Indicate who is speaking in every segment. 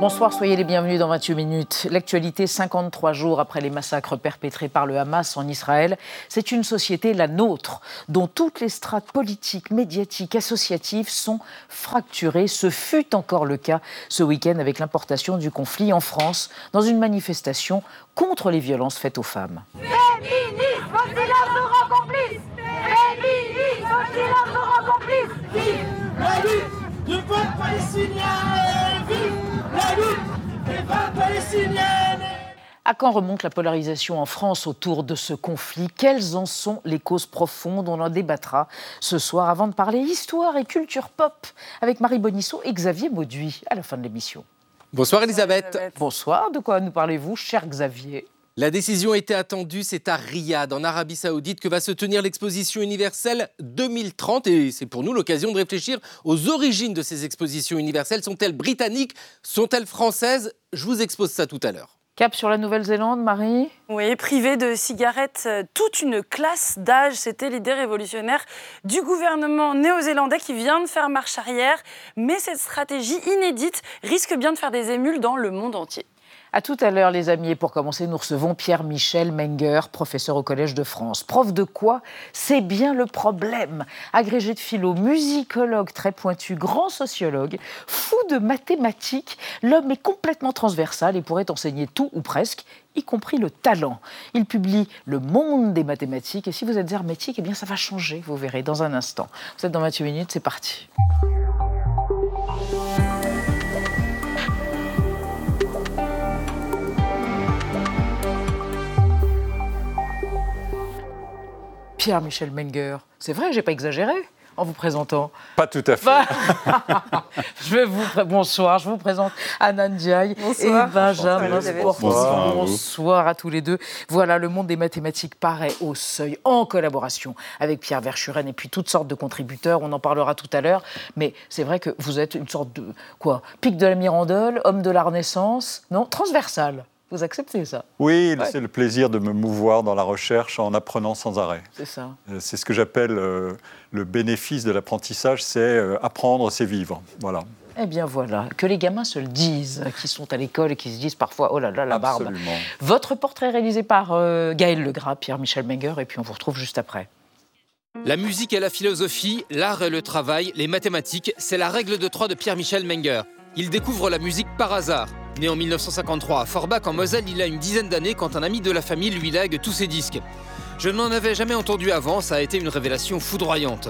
Speaker 1: Bonsoir, soyez les bienvenus dans 28 minutes. L'actualité 53 jours après les massacres perpétrés par le Hamas en Israël, c'est une société, la nôtre, dont toutes les strates politiques, médiatiques, associatives sont fracturées. Ce fut encore le cas ce week-end avec l'importation du conflit en France dans une manifestation contre les violences faites aux femmes.
Speaker 2: La lutte des femmes palestiniennes
Speaker 1: À quand remonte la polarisation en France autour de ce conflit? Quelles en sont les causes profondes? On en débattra ce soir avant de parler histoire et culture pop avec Marie Bonisseau et Xavier Mauduit à la fin de l'émission.
Speaker 3: Bonsoir Elisabeth.
Speaker 1: Bonsoir, de quoi nous parlez-vous, cher Xavier?
Speaker 3: La décision était attendue, c'est à Riyad, en Arabie Saoudite, que va se tenir l'exposition universelle 2030. Et c'est pour nous l'occasion de réfléchir aux origines de ces expositions universelles. Sont-elles britanniques? Sont-elles françaises? Je vous expose ça tout à l'heure.
Speaker 1: Cap sur la Nouvelle-Zélande, Marie?
Speaker 4: Oui, privé de cigarettes, euh, toute une classe d'âge, c'était l'idée révolutionnaire du gouvernement néo-zélandais qui vient de faire marche arrière. Mais cette stratégie inédite risque bien de faire des émules dans le monde entier.
Speaker 1: À tout à l'heure, les amis. Et pour commencer, nous recevons Pierre-Michel Menger, professeur au Collège de France. Prof de quoi? C'est bien le problème. Agrégé de philo, musicologue très pointu, grand sociologue, fou de mathématiques, l'homme est complètement transversal et pourrait enseigner tout ou presque y compris le talent. Il publie Le monde des mathématiques et si vous êtes hermétique, eh bien ça va changer, vous verrez dans un instant. Vous êtes dans 28 minutes, c'est parti. Pierre-Michel Menger. C'est vrai, j'ai pas exagéré en vous présentant.
Speaker 5: Pas tout à fait.
Speaker 1: Bah, je vais vous pré- bonsoir, je vous présente Anna Ndiaye
Speaker 4: Bonsoir.
Speaker 1: et Benjamin
Speaker 4: Elisabeth.
Speaker 1: Sportif.
Speaker 5: Bonsoir à vous.
Speaker 1: Bonsoir à tous les deux. Voilà, le monde des mathématiques paraît au seuil en collaboration avec Pierre Verschuren et puis toutes sortes de contributeurs. On en parlera tout à l'heure. Mais c'est vrai que vous êtes une sorte de quoi? Pic de la Mirandole, homme de la Renaissance, non Transversal. Vous acceptez ça?
Speaker 5: Oui,
Speaker 1: Ouais.
Speaker 5: c'est le plaisir de me mouvoir dans la recherche en apprenant sans arrêt.
Speaker 1: C'est ça.
Speaker 5: Euh, C'est ce que j'appelle euh, le bénéfice de l'apprentissage, c'est euh, apprendre, c'est vivre. Voilà.
Speaker 1: Eh bien voilà, que les gamins se le disent, qui sont à l'école et qui se disent parfois oh là là la barbe.
Speaker 5: Absolument.
Speaker 1: Votre portrait réalisé par euh, Gaël Legras, Pierre-Michel Menger, et puis on vous retrouve juste après.
Speaker 3: La musique et la philosophie, l'art et le travail, les mathématiques, c'est la règle de trois de Pierre-Michel Menger. Il découvre la musique par hasard. Né en 1953 à Forbach en Moselle, il a une dizaine d'années quand un ami de la famille lui lègue tous ses disques. Je n'en avais jamais entendu avant, ça a été une révélation foudroyante.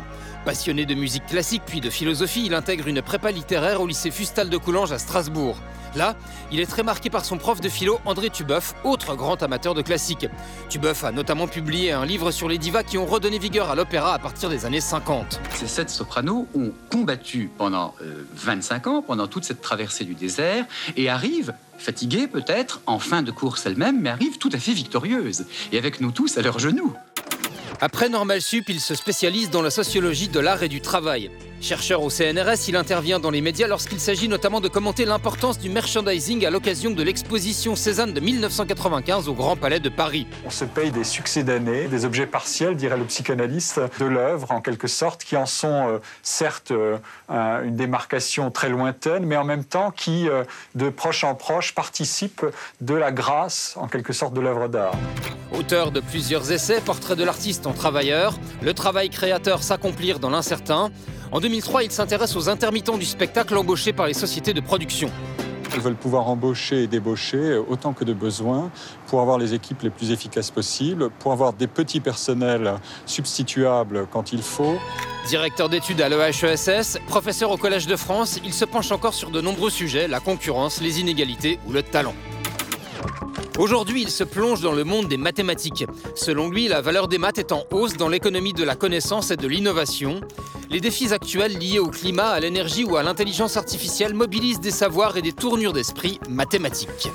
Speaker 3: Passionné de musique classique puis de philosophie, il intègre une prépa littéraire au lycée Fustal de Coulanges à Strasbourg. Là, il est très marqué par son prof de philo André Tubeuf, autre grand amateur de classique. Tubeuf a notamment publié un livre sur les divas qui ont redonné vigueur à l'opéra à partir des années 50.
Speaker 6: Ces sept sopranos ont combattu pendant euh, 25 ans, pendant toute cette traversée du désert, et arrivent, fatiguées peut-être, en fin de course elles-mêmes, mais arrivent tout à fait victorieuses, et avec nous tous à leurs genoux.
Speaker 3: Après Normal Sup, il se spécialise dans la sociologie de l'art et du travail. Chercheur au CNRS, il intervient dans les médias lorsqu'il s'agit notamment de commenter l'importance du merchandising à l'occasion de l'exposition Cézanne de 1995 au Grand Palais de Paris.
Speaker 5: On se paye des succès d'année, des objets partiels, dirait le psychanalyste, de l'œuvre en quelque sorte, qui en sont euh, certes euh, un- une démarcation très lointaine, mais en même temps qui, euh, de proche en proche, participent de la grâce en quelque sorte de l'œuvre d'art.
Speaker 3: Auteur de plusieurs essais, portrait de l'artiste en travailleur, le travail créateur s'accomplir dans l'incertain. En 2003, il s'intéresse aux intermittents du spectacle embauchés par les sociétés de production.
Speaker 5: Ils veulent pouvoir embaucher et débaucher autant que de besoin pour avoir les équipes les plus efficaces possibles, pour avoir des petits personnels substituables quand il faut.
Speaker 3: Directeur d'études à l'EHESS, professeur au Collège de France, il se penche encore sur de nombreux sujets, la concurrence, les inégalités ou le talent. Aujourd'hui, il se plonge dans le monde des mathématiques. Selon lui, la valeur des maths est en hausse dans l'économie de la connaissance et de l'innovation. Les défis actuels liés au climat, à l'énergie ou à l'intelligence artificielle mobilisent des savoirs et des tournures d'esprit mathématiques.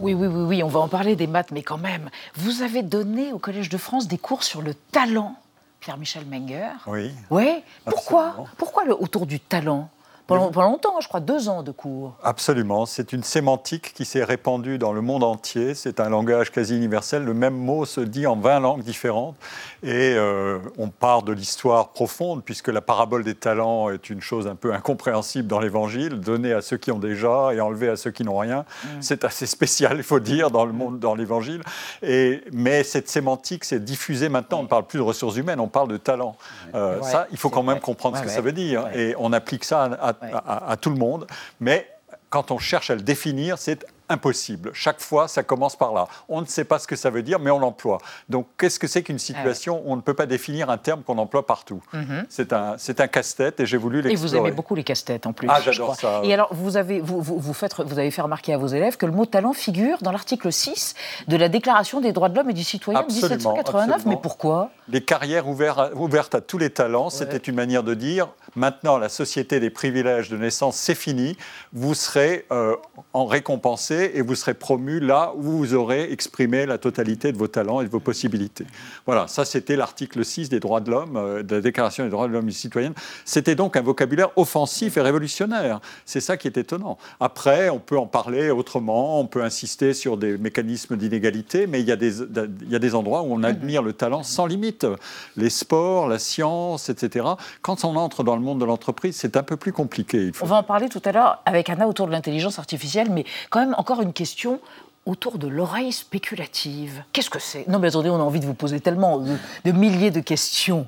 Speaker 1: Oui, oui, oui, oui, on va en parler des maths, mais quand même, vous avez donné au Collège de France des cours sur le talent, Pierre-Michel Menger.
Speaker 5: Oui.
Speaker 1: Oui, pourquoi? Pourquoi le, autour du talent? Pendant, pendant longtemps, je crois, deux ans de cours.
Speaker 5: Absolument. C'est une sémantique qui s'est répandue dans le monde entier. C'est un langage quasi universel. Le même mot se dit en 20 langues différentes. Et euh, on part de l'histoire profonde, puisque la parabole des talents est une chose un peu incompréhensible dans l'Évangile, donner à ceux qui ont déjà et enlever à ceux qui n'ont rien.
Speaker 1: Mm.
Speaker 5: C'est assez spécial, il faut dire, dans le monde, dans l'Évangile. Et mais cette sémantique s'est diffusée maintenant. On ne parle plus de ressources humaines, on parle de talent. Euh,
Speaker 1: Ouais,
Speaker 5: ça, il faut quand même comprendre ce que
Speaker 1: ouais.
Speaker 5: ça veut dire. Et on applique ça à, à- À tout le monde. Mais quand on cherche à le définir, c'est impossible. Chaque fois, ça commence par là. On ne sait pas ce que ça veut dire, mais on l'emploie. Donc, qu'est-ce que c'est qu'une situation où on ne peut pas définir un terme qu'on emploie partout? C'est un, c'est un casse-tête et j'ai voulu
Speaker 1: Mhm. Et
Speaker 5: l'explorer.
Speaker 1: vous aimez beaucoup les casse-têtes en plus.
Speaker 5: Ah, j'adore ça,
Speaker 1: Et alors, vous avez, vous, vous, vous faites, vous avez fait remarquer à vos élèves que le mot talent figure dans l'article 6 de la Déclaration des droits de l'homme et du citoyen de
Speaker 5: Absolument,
Speaker 1: 1789.
Speaker 5: absolument.
Speaker 1: Mais pourquoi?
Speaker 5: Les carrières ouvertes, ouvertes à tous les talents, c'était une manière de dire maintenant la société des privilèges de naissance, c'est fini. Vous serez euh, en récompensé et vous serez promu là où vous aurez exprimé la totalité de vos talents et de vos possibilités. Voilà, ça c'était l'article 6 des droits de l'homme, euh, de la Déclaration des droits de l'homme et citoyenne. C'était donc un vocabulaire offensif et révolutionnaire. C'est ça qui est étonnant. Après, on peut en parler autrement, on peut insister sur des mécanismes d'inégalité, mais il y, a des, il y a des endroits où on admire le talent sans limite. Les sports, la science, etc. Quand on entre dans le monde de l'entreprise, c'est un peu plus compliqué. Il faut
Speaker 1: On va en parler tout à l'heure avec Anna autour de l'intelligence artificielle, mais quand même encore une question autour de l'oreille spéculative. Qu'est-ce que c'est? Non mais attendez, on a envie de vous poser tellement de, de milliers de questions.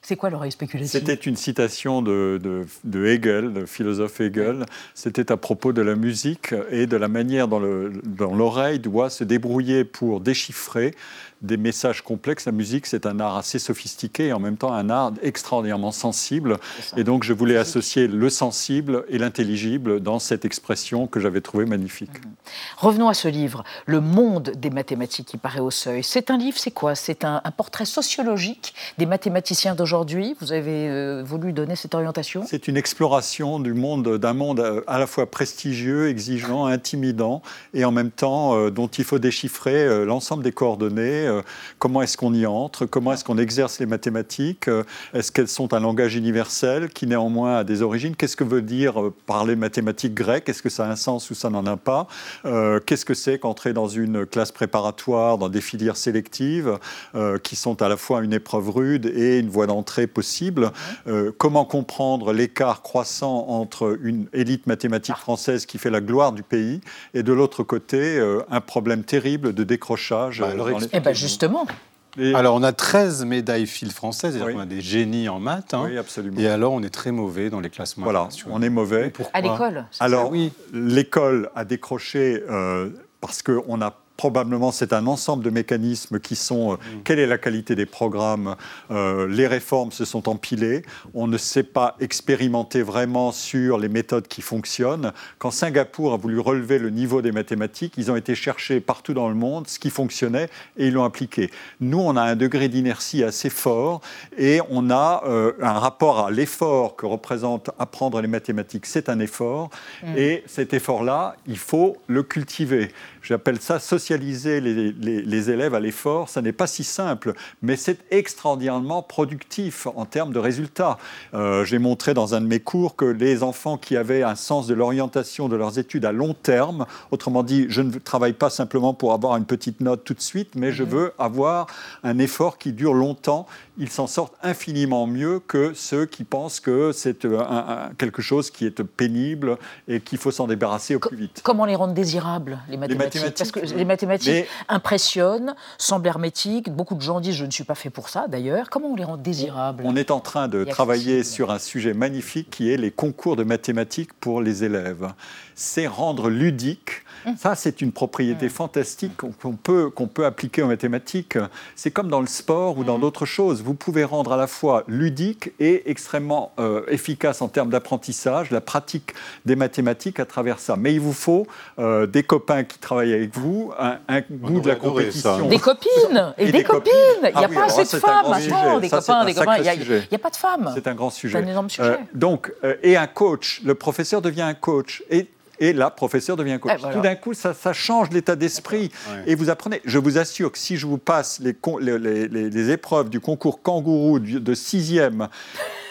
Speaker 1: C'est quoi l'oreille spéculative?
Speaker 5: C'était une citation de, de- de Hegel, le philosophe Hegel. C'était à propos de la musique et de la manière dont le- dont l'oreille doit se débrouiller pour déchiffrer des messages complexes. La musique, c'est un art assez sophistiqué et en même temps un art extraordinairement sensible. Et donc, je voulais associer le sensible et l'intelligible dans cette expression que j'avais trouvée magnifique.
Speaker 1: Revenons à ce livre, Le monde des mathématiques qui paraît au seuil. C'est un livre, c'est quoi? C'est un, un portrait sociologique des mathématiciens d'aujourd'hui? Vous avez euh, voulu donner cette orientation?
Speaker 5: C'est une exploration du monde, d'un monde euh, à la fois prestigieux, exigeant, intimidant, et en même temps euh, dont il faut déchiffrer euh, l'ensemble des coordonnées. Euh, comment est-ce qu'on y entre Comment est-ce qu'on exerce les mathématiques euh, Est-ce qu'elles sont un langage universel qui néanmoins a des origines Qu'est-ce que veut dire euh, parler mathématiques grecques Est-ce que ça a un sens ou ça n'en a pas Qu'est-ce que c'est qu'entrer dans une classe préparatoire, dans des filières sélectives qui sont à la fois une épreuve rude et une voie d'entrée possible Comment comprendre l'écart croissant entre une élite mathématique française qui fait la gloire du pays et de l'autre côté un problème terrible de décrochage
Speaker 7: Bah, alors
Speaker 5: les-
Speaker 1: Eh justement,
Speaker 5: Et-
Speaker 7: Alors, on a 13 médailles fil françaises, c'est-à-dire
Speaker 5: Oui.
Speaker 7: qu'on a des génies en maths. hein.
Speaker 5: Oui, absolument.
Speaker 7: et alors, on est très mauvais dans les classements.
Speaker 5: Voilà, on est mauvais.
Speaker 1: à l'école.
Speaker 5: Alors,
Speaker 7: oui.
Speaker 5: l'école a décroché euh, parce qu'on a probablement, c'est un ensemble de mécanismes qui sont, euh, quelle est la qualité des programmes, euh, les réformes se sont empilées, on ne sait pas expérimenter vraiment sur les méthodes qui fonctionnent. Quand Singapour a voulu relever le niveau des mathématiques, ils ont été chercher partout dans le monde ce qui fonctionnait et ils l'ont appliqué. Nous, on a un degré d'inertie assez fort et on a euh, un rapport à l'effort que représente apprendre les mathématiques, c'est un effort et cet effort-là, il faut le cultiver. J'appelle ça socialiser les, les- les élèves à l'effort. Ça n'est pas si simple, mais c'est extraordinairement productif en termes de résultats. Euh, J'ai montré dans un de mes cours que les enfants qui avaient un sens de l'orientation de leurs études à long terme, autrement dit, je ne travaille pas simplement pour avoir une petite note tout de suite, mais je veux avoir un effort qui dure longtemps. Ils s'en sortent infiniment mieux que ceux qui pensent que c'est euh, quelque chose qui est pénible et qu'il faut s'en débarrasser au plus vite.
Speaker 1: Comment les rendre désirables, les mathématiques, Parce que les mathématiques
Speaker 5: mais-
Speaker 1: impressionnent, semblent hermétiques. Beaucoup de gens disent je ne suis pas fait pour ça d'ailleurs. Comment on les rend désirables?
Speaker 5: On est en train de travailler sur un sujet magnifique qui est les concours de mathématiques pour les élèves. C'est rendre ludique.
Speaker 1: Hum.
Speaker 5: Ça, c'est une propriété fantastique qu'on peut, qu'on peut appliquer aux mathématiques. C'est comme dans le sport ou dans d'autres choses. Vous pouvez rendre à la fois ludique et extrêmement euh, efficace en termes d'apprentissage, la pratique des mathématiques à travers ça. Mais il vous faut euh, des copains qui travaillent avec vous, un, un goût de la
Speaker 7: ça.
Speaker 5: compétition.
Speaker 1: Des copines et,
Speaker 5: Et
Speaker 1: des,
Speaker 5: des
Speaker 1: copines. Il n'y a
Speaker 5: Ah oui,
Speaker 1: pas assez de femmes.
Speaker 5: sujet.
Speaker 1: des
Speaker 5: Ça,
Speaker 1: copains, des copains. Il n'y a, pas de femmes.
Speaker 5: C'est un grand sujet.
Speaker 1: C'est un énorme sujet.
Speaker 5: Euh, donc, euh, et un coach, le professeur devient un coach. Et, et là, professeur devient coach.
Speaker 1: Eh, voilà.
Speaker 5: Tout d'un coup, ça, ça change l'état d'esprit.
Speaker 7: Ouais.
Speaker 5: Et vous apprenez. Je vous assure que si je vous passe les, con- les, les- les- les épreuves du concours kangourou de sixième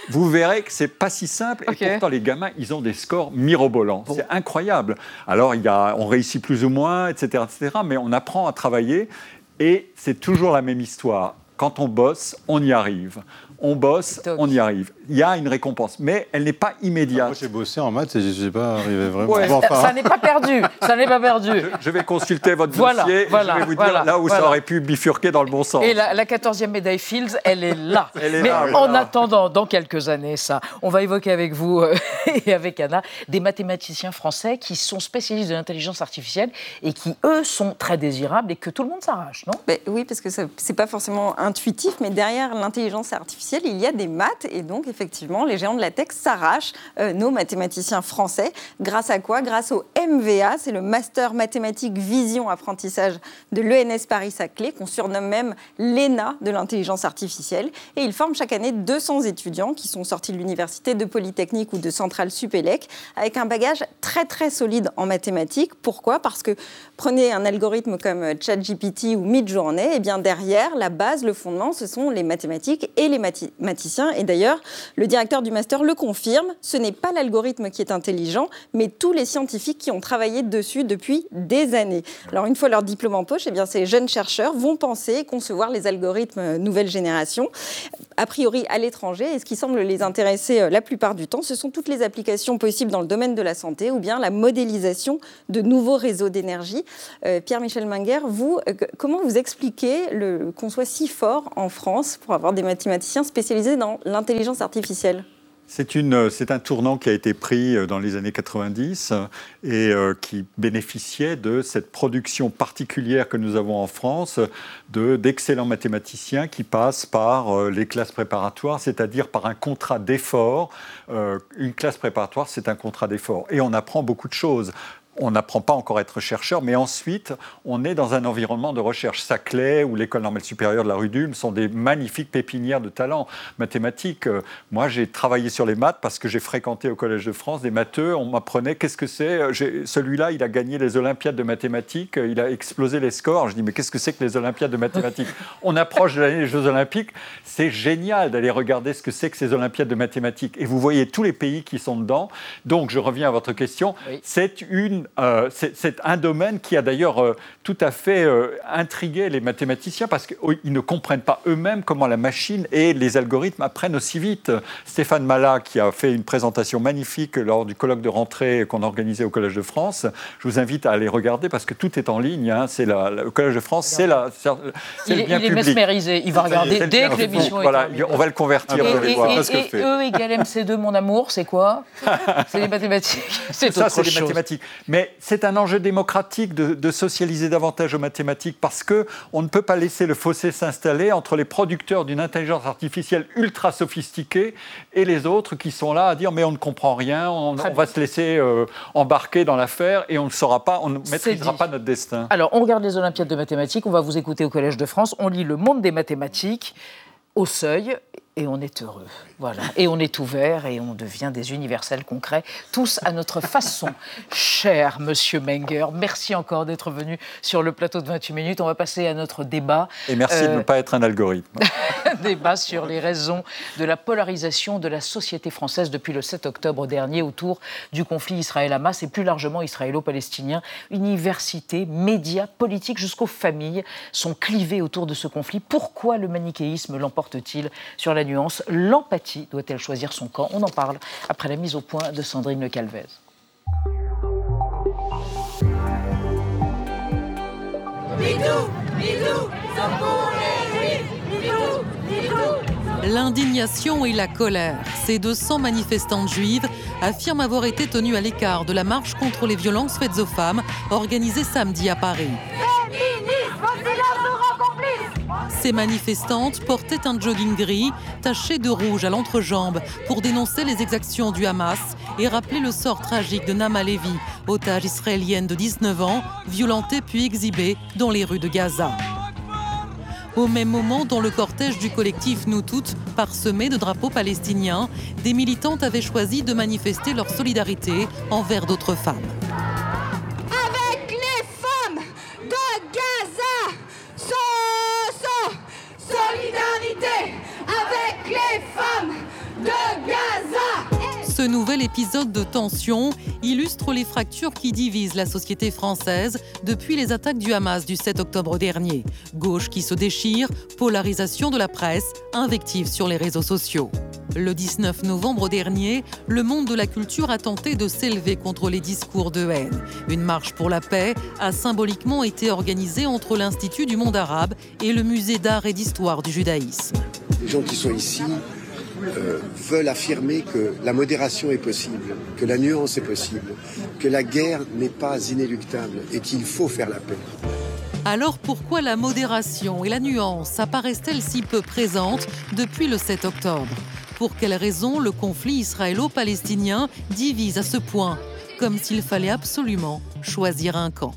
Speaker 5: vous verrez que c'est pas si simple. Et pourtant, les gamins, ils ont des scores mirobolants. C'est incroyable. Alors, il y a, on réussit plus ou moins, etc., etc. Mais on apprend à travailler. Et c'est toujours la même histoire. Quand on bosse, on y arrive. On bosse, on y arrive. Il y a une récompense, mais elle n'est pas immédiate.
Speaker 7: Moi, j'ai bossé en maths et je n'ai pas arrivé vraiment.
Speaker 5: Ouais.
Speaker 7: Bon, enfin,
Speaker 1: Ça n'est pas perdu. Ça n'est pas perdu.
Speaker 5: Je vais consulter votre
Speaker 1: Voilà,
Speaker 5: dossier et
Speaker 1: voilà,
Speaker 5: je vais vous
Speaker 1: voilà,
Speaker 5: dire là où
Speaker 1: voilà.
Speaker 5: ça aurait pu bifurquer dans le bon sens.
Speaker 1: Et la, la 14e médaille Fields, elle est là.
Speaker 5: Elle est
Speaker 1: Mais
Speaker 5: là, oui.
Speaker 1: en attendant, dans quelques années, ça, on va évoquer avec vous euh, et avec Anna des mathématiciens français qui sont spécialistes de l'intelligence artificielle et qui, eux, sont très désirables et que tout le monde s'arrache, non?
Speaker 8: Ben oui, parce que ce n'est pas forcément intuitif, mais derrière l'intelligence artificielle, il y a des maths. Et donc, effectivement, les géants de la tech s'arrachent euh, nos mathématiciens français. Grâce à quoi? Grâce au MVA, c'est le Master Mathématique Vision Apprentissage de l'ENS Paris-Saclay, qu'on surnomme même l'ENA de l'intelligence artificielle. Et ils forment chaque année 200 étudiants qui sont sortis de l'université de Polytechnique ou de Centrale Supélec, avec un bagage très très solide en mathématiques. Pourquoi? Parce que prenez un algorithme comme ChatGPT ou Midjourney, et bien derrière, la base, le fondement, ce sont les mathématiques et les mathématiciens. Et d'ailleurs, le directeur du master le confirme, ce n'est pas l'algorithme qui est intelligent, mais tous les scientifiques qui ont travaillé dessus depuis des années. Alors une fois leur diplôme en poche, eh bien ces jeunes chercheurs vont penser et concevoir les algorithmes nouvelle génération, a priori à l'étranger. Et ce qui semble les intéresser euh, la plupart du temps, ce sont toutes les applications possibles dans le domaine de la santé ou bien la modélisation de nouveaux réseaux d'énergie. Euh, Pierre-Michel Minguer, vous, euh, comment vous expliquez qu'on soit si fort en France pour avoir des mathématiciens spécialisés dans l'intelligence artificielle
Speaker 5: C'est une- c'est un tournant qui a été pris euh, dans les années 90 euh, et euh, qui bénéficiait de cette production particulière que nous avons en France euh, de- d'excellents mathématiciens qui passent par euh, les classes préparatoires, c'est-à-dire par un contrat d'effort. Euh, Une classe préparatoire, c'est un contrat d'effort. Et on apprend beaucoup de choses. On n'apprend pas encore à être chercheur, mais ensuite, on est dans un environnement de recherche. Saclay ou l'École normale supérieure de la rue d'Ulm sont des magnifiques pépinières de talents mathématiques. Moi, j'ai travaillé sur les maths parce que j'ai fréquenté au Collège de France des matheux. On m'apprenait qu'est-ce que c'est? Celui-là, il a gagné les Olympiades de mathématiques. Il a explosé les scores. Je dis, mais qu'est-ce que c'est que les Olympiades de mathématiques? On approche de l'année des Jeux Olympiques. C'est génial d'aller regarder ce que c'est que ces Olympiades de mathématiques. Et vous voyez tous les pays qui sont dedans. Donc, je reviens à votre question.
Speaker 1: Oui.
Speaker 5: C'est une, euh, c'est un domaine qui a d'ailleurs euh, tout à fait euh, intrigué les mathématiciens parce qu'ils ne comprennent pas eux-mêmes comment la machine et les algorithmes apprennent aussi vite. Stéphane Mala, qui a fait une présentation magnifique lors du colloque de rentrée qu'on a organisé au Collège de France, je vous invite à aller regarder parce que tout est en ligne. hein. C'est le Collège de France, c'est la-
Speaker 1: il,
Speaker 5: le
Speaker 1: est-
Speaker 5: bien
Speaker 1: il est
Speaker 5: public.
Speaker 1: mesmérisé. Il va regarder dès que l'émission est
Speaker 5: Voilà,
Speaker 1: terminée.
Speaker 5: on va le convertir.
Speaker 1: Et, et-
Speaker 5: voir.
Speaker 1: et-
Speaker 7: ce que je
Speaker 1: et
Speaker 7: fais.
Speaker 1: E égale MC2, mon amour, c'est quoi? C'est les mathématiques. C'est
Speaker 5: Ça,
Speaker 1: autre
Speaker 5: c'est des
Speaker 1: chose.
Speaker 5: mathématiques. Mais c'est un enjeu démocratique de, de socialiser davantage aux mathématiques parce que on ne peut pas laisser le fossé s'installer entre les producteurs d'une intelligence artificielle ultra sophistiquée et les autres qui sont là à dire mais on ne comprend rien, on, va se laisser euh, embarquer dans l'affaire et on ne saura pas, on ne maîtrisera pas notre destin.
Speaker 1: Alors, on regarde les Olympiades de mathématiques, on va vous écouter au Collège de France, on lit Le Monde des mathématiques au seuil et on est heureux. Voilà. Et on est ouvert et on devient des universels concrets, tous à notre façon. Cher monsieur Menger, merci encore d'être venu sur le plateau de 28 minutes. On va passer à notre débat.
Speaker 5: Et merci de
Speaker 1: Euh,
Speaker 5: ne pas être un algorithme.
Speaker 1: débat sur les raisons de la polarisation de la société française depuis le 7 octobre dernier autour du conflit Israël-Hamas et plus largement israélo-palestinien. Universités, médias, politiques jusqu'aux familles sont clivés autour de ce conflit. Pourquoi le manichéisme l'emporte-t-il sur la L'empathie doit-elle choisir son camp? On en parle après la mise au point de Sandrine Le Calvez
Speaker 2: ça pour les juifs. Bidou, bidou.
Speaker 9: L'indignation et la colère. Ces 200 manifestantes juives affirment avoir été tenues à l'écart de la marche contre les violences faites aux femmes organisée samedi à Paris. Ces manifestantes portaient un jogging gris taché de rouge à l'entrejambe pour dénoncer les exactions du Hamas et rappeler le sort tragique de Nama Levi, otage israélienne de 19 ans, violentée puis exhibée dans les rues de Gaza. Au même moment, dans le cortège du collectif Nous Toutes, parsemé de drapeaux palestiniens, des militantes avaient choisi de manifester leur solidarité envers d'autres femmes. Nouvel épisode de tension illustre les fractures qui divisent la société française depuis les attaques du Hamas du 7 octobre dernier. Gauche qui se déchire, polarisation de la presse, invective sur les réseaux sociaux. Le 19 novembre dernier, le monde de la culture a tenté de s'élever contre les discours de haine. Une marche pour la paix a symboliquement été organisée entre l'Institut du monde arabe et le Musée d'art et d'histoire du judaïsme.
Speaker 10: Les gens qui sont ici euh, veulent affirmer que la modération est possible, que la nuance est possible, que la guerre n'est pas inéluctable et qu'il faut faire la paix.
Speaker 9: Alors pourquoi la modération et la nuance apparaissent-elles si peu présentes depuis le 7 octobre? Pour quelles raisons le conflit israélo-palestinien divise à ce point Comme s'il fallait absolument choisir un camp?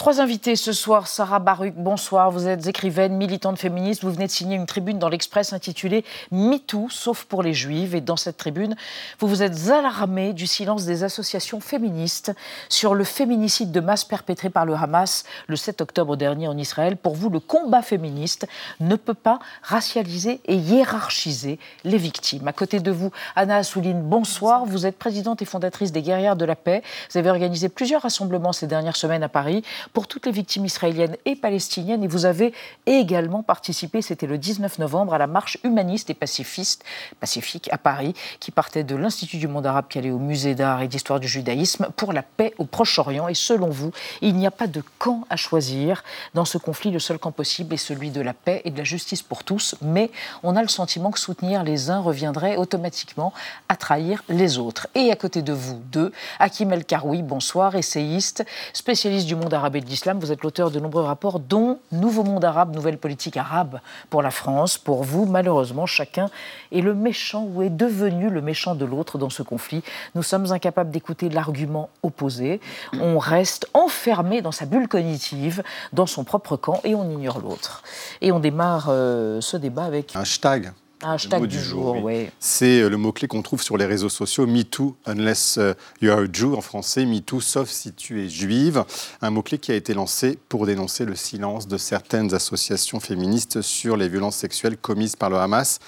Speaker 1: Trois invités ce soir. Sarah Baruch, bonsoir. Vous êtes écrivaine, militante féministe. Vous venez de signer une tribune dans l'Express intitulée MeToo, sauf pour les juives. Et dans cette tribune, vous vous êtes alarmée du silence des associations féministes sur le féminicide de masse perpétré par le Hamas le 7 octobre dernier en Israël. Pour vous, le combat féministe ne peut pas racialiser et hiérarchiser les victimes. À côté de vous, Anna Assouline, bonsoir. Vous êtes présidente et fondatrice des Guerrières de la Paix. Vous avez organisé plusieurs rassemblements ces dernières semaines à Paris pour toutes les victimes israéliennes et palestiniennes. Et vous avez également participé, c'était le 19 novembre, à la marche humaniste et pacifiste, pacifique à Paris, qui partait de l'Institut du monde arabe qui allait au Musée d'art et d'histoire du judaïsme pour la paix au Proche-Orient. Et selon vous, il n'y a pas de camp à choisir dans ce conflit. Le seul camp possible est celui de la paix et de la justice pour tous. Mais on a le sentiment que soutenir les uns reviendrait automatiquement à trahir les autres. Et à côté de vous, deux, Hakim El Karoui, bonsoir, essayiste, spécialiste du monde arabe l'islam. Vous êtes l'auteur de nombreux rapports, dont Nouveau monde arabe, nouvelle politique arabe pour la France. Pour vous, malheureusement, chacun est le méchant ou est devenu le méchant de l'autre dans ce conflit. Nous sommes incapables d'écouter l'argument opposé. On reste enfermé dans sa bulle cognitive, dans son propre camp, et on ignore l'autre. Et on démarre euh, ce débat avec...
Speaker 7: Un hashtag
Speaker 1: un hashtag du, jour, oui.
Speaker 7: C'est euh, le mot-clé qu'on trouve sur les réseaux sociaux, MeToo, unless euh, you are a Jew, en français, MeToo, sauf si tu es juive. Un mot-clé qui a été lancé pour dénoncer le silence de certaines associations féministes sur les violences sexuelles commises par le Hamas.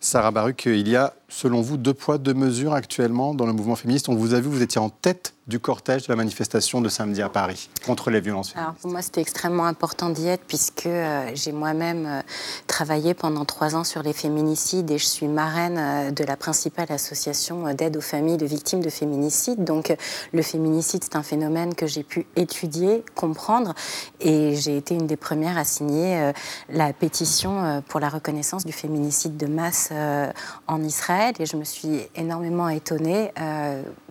Speaker 7: Sarah Baruch, il y a, selon vous, deux poids, deux mesures actuellement dans le mouvement féministe? On vous a vu, vous étiez en tête du cortège de la manifestation de samedi à Paris contre les violences
Speaker 11: Alors pour moi, c'était extrêmement important d'y être puisque euh, j'ai moi-même euh, travaillé pendant trois ans sur les féminicides et je suis marraine euh, de la principale association d'aide aux familles de victimes de féminicides. Donc le féminicide, c'est un phénomène que j'ai pu étudier, comprendre et j'ai été une des premières à signer la pétition pour la reconnaissance du féminicide de masse en Israël et je me suis énormément étonnée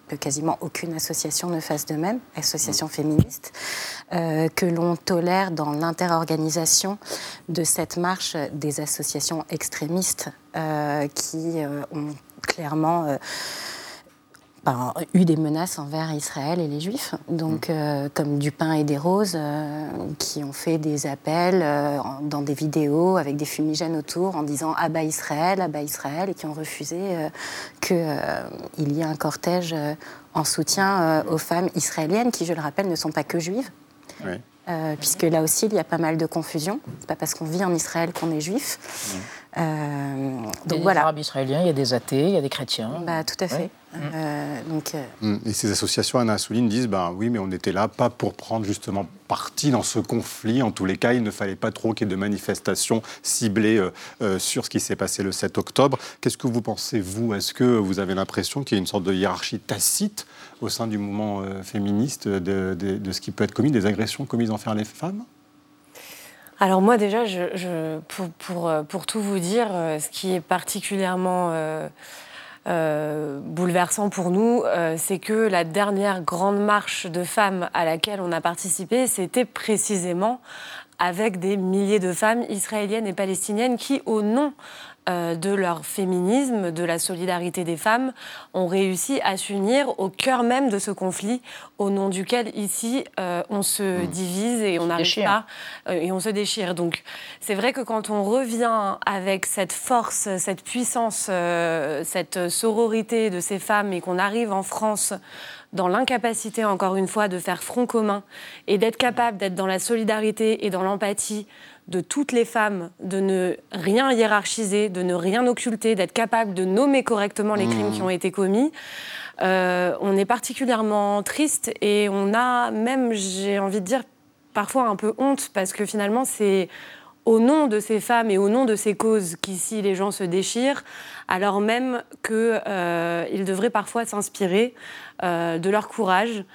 Speaker 11: que quasiment aucune association ne fasse de même, association féministe, euh, que l'on tolère dans l'interorganisation de cette marche des associations extrémistes euh, qui euh, ont clairement eu des menaces envers Israël et les Juifs, donc mm. euh, comme du pain et des roses, euh, qui ont fait des appels euh, dans des vidéos avec des fumigènes autour en disant Abat Israël, Abat Israël, et qui ont refusé qu'il y ait un cortège en soutien aux femmes israéliennes, qui, je le rappelle, ne sont pas que juives. puisque là aussi, il y a pas mal de confusion. C'est pas parce qu'on vit en Israël qu'on est juif.
Speaker 1: Euh, donc il y a voilà. des Arabes israéliens, il y a des athées, il y a des chrétiens.
Speaker 11: Bah, tout à fait. Euh, donc, euh,
Speaker 7: mm. Et ces associations, Anna Assouline, disent ben, oui, mais on était là pas pour prendre justement parti dans ce conflit. En tous les cas, il ne fallait pas trop qu'il y ait de manifestations ciblées sur ce qui s'est passé le 7 octobre. Qu'est-ce que vous pensez, vous? Est-ce que vous avez l'impression qu'il y a une sorte de hiérarchie tacite au sein du mouvement féministe de, de ce qui peut être commis, des agressions commises envers les femmes?
Speaker 4: Alors moi déjà, je, pour, pour, euh, pour, tout vous dire, euh, ce qui est particulièrement euh, bouleversant pour nous, c'est que la dernière grande marche de femmes à laquelle on a participé, c'était précisément avec des milliers de femmes israéliennes et palestiniennes qui, au nom euh, de leur féminisme, de la solidarité des femmes, ont réussi à s'unir au cœur même de ce conflit, au nom duquel ici euh, on se mmh. divise et on n'arrive pas euh, et on se déchire. Donc c'est vrai que quand on revient avec cette force, cette puissance, cette sororité de ces femmes et qu'on arrive en France dans l'incapacité, encore une fois, de faire front commun et d'être capable d'être dans la solidarité et dans l'empathie
Speaker 12: de toutes les femmes de ne rien hiérarchiser, de ne rien occulter, d'être capable de nommer correctement les crimes
Speaker 13: Mmh.
Speaker 12: qui ont été commis. Euh, on est particulièrement triste et on a même, j'ai envie de dire, parfois un peu honte parce que finalement c'est au nom de ces femmes et au nom de ces causes qu'ici les gens se déchirent, alors même qu'ils devraient parfois s'inspirer euh, de leur courage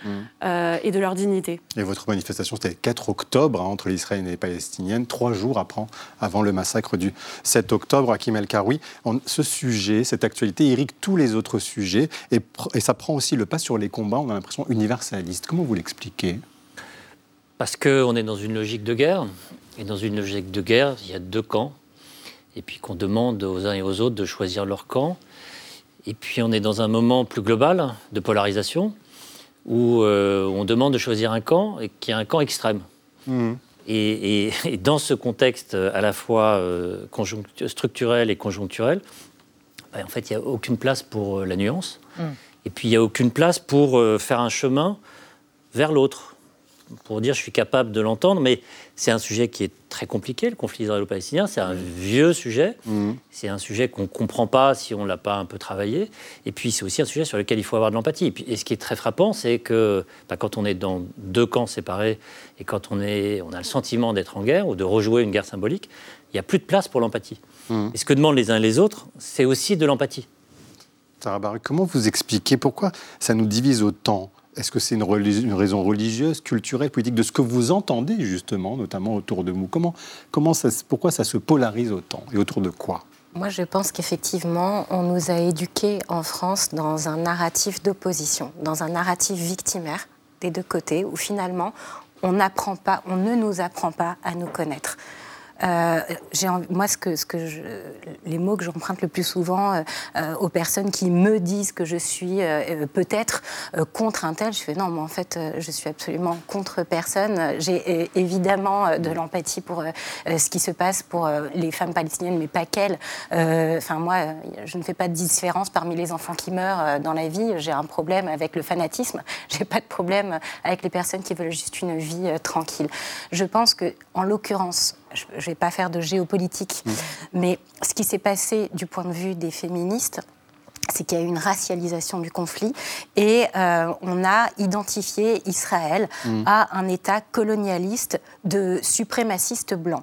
Speaker 12: euh, et de leur dignité.
Speaker 7: Et votre manifestation, c'était le 4 octobre, hein, entre l'Israël et les Palestiniennes, trois jours après, avant le massacre du 7 octobre. Hakim El Karoui, ce sujet, cette actualité irrigue tous les autres sujets et, et ça prend aussi le pas sur les combats, on a l'impression, universalistes. Comment vous l'expliquez?
Speaker 13: Parce qu'on est dans une logique de guerre. Et dans une logique de guerre, il y a deux camps. Et puis qu'on demande aux uns et aux autres de choisir leur camp. Et puis on est dans un moment plus global de polarisation où euh, on demande de choisir un camp et qui est un camp extrême. Et, et- et dans ce contexte à la fois euh, structurel et conjoncturel, bah, en fait, il n'y a aucune place pour euh, la nuance. Et puis, il n'y a aucune place pour euh, faire un chemin vers l'autre. Pour dire, je suis capable de l'entendre, mais c'est un sujet qui est très compliqué, le conflit israélo-palestinien. C'est un vieux sujet. C'est un sujet qu'on ne comprend pas si on ne l'a pas un peu travaillé. Et puis, c'est aussi un sujet sur lequel il faut avoir de l'empathie. Et, puis- et ce qui est très frappant, c'est que bah, quand on est dans deux camps séparés et quand on, est, on a le sentiment d'être en guerre ou de rejouer une guerre symbolique, il n'y a plus de place pour l'empathie. Et ce que demandent les uns et les autres, c'est aussi de l'empathie.
Speaker 7: Sarah Baruch, comment vous expliquez pourquoi ça nous divise autant Est-ce que c'est une, raison religieuse, culturelle, politique, de ce que vous entendez justement, notamment autour de vous? Comment, comment Pourquoi ça se polarise autant et autour de quoi?
Speaker 11: Moi, je pense qu'effectivement, on nous a éduqués en France dans un narratif d'opposition, dans un narratif victimaire des deux côtés, où finalement, on pas, on ne nous apprend pas à nous connaître. Euh, moi, ce que, les mots que j'emprunte le plus souvent euh, euh, aux personnes qui me disent que je suis euh, peut-être contre un tel, je fais non, mais en fait, je suis absolument contre personne. J'ai évidemment de l'empathie pour ce qui se passe pour les femmes palestiniennes, mais pas qu'elles. Enfin, moi, je ne fais pas de différence parmi les enfants qui meurent dans la vie. J'ai un problème avec le fanatisme. J'ai pas de problème avec les personnes qui veulent juste une vie tranquille. Je pense que, en l'occurrence, je ne vais pas faire de géopolitique, mais ce qui s'est passé du point de vue des féministes, c'est qu'il y a eu une racialisation du conflit et euh, on a identifié Israël
Speaker 1: Mm.
Speaker 11: à un État colonialiste de suprémacistes blancs.